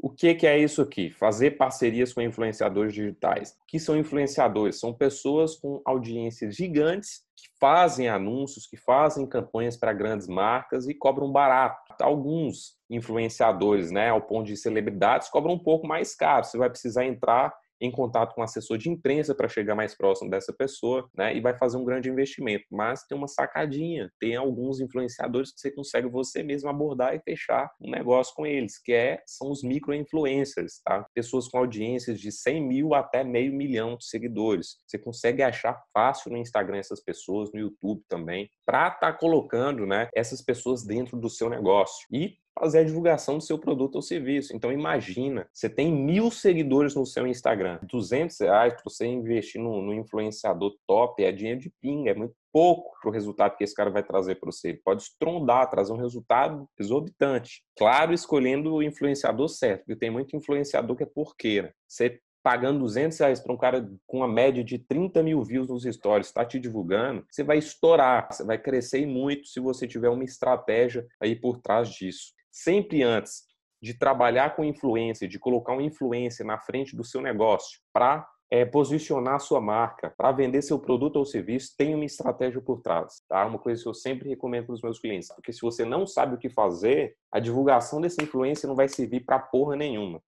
O que, que é isso aqui? Fazer parcerias com influenciadores digitais. O que são influenciadores? São pessoas com audiências gigantes que fazem anúncios, que fazem campanhas para grandes marcas e cobram barato. Alguns influenciadores, né, ao ponto de celebridades, cobram um pouco mais caro. Você vai precisar entrar em contato com um assessor de imprensa para chegar mais próximo dessa pessoa, né? E vai fazer um grande investimento. Mas tem uma sacadinha, tem alguns influenciadores que você consegue você mesmo abordar e fechar um negócio com eles, que é, são os micro-influencers, tá? Pessoas com audiências de 100 mil até meio milhão de seguidores. Você consegue achar fácil no Instagram essas pessoas, no YouTube também, para estar tá colocando, né, essas pessoas dentro do seu negócio. E fazer a divulgação do seu produto ou serviço. Então, imagina, você tem mil seguidores no seu Instagram, 200 reais para você investir no, no, influenciador top, é dinheiro de pinga, é muito pouco para o resultado que esse cara vai trazer para você. Ele pode estrondar, trazer um resultado exorbitante. Claro, escolhendo o influenciador certo, porque tem muito influenciador que é porqueira. Você pagando 200 reais para um cara com uma média de 30 mil views nos stories, está te divulgando, você vai estourar, você vai crescer muito se você tiver uma estratégia aí por trás disso sempre antes de trabalhar com influência, de colocar uma influência na frente do seu negócio para é, posicionar a sua marca, para vender seu produto ou serviço, tem uma estratégia por trás. Tá? Uma coisa que eu sempre recomendo para os meus clientes, porque se você não sabe o que fazer, a divulgação dessa influência não vai servir para porra nenhuma.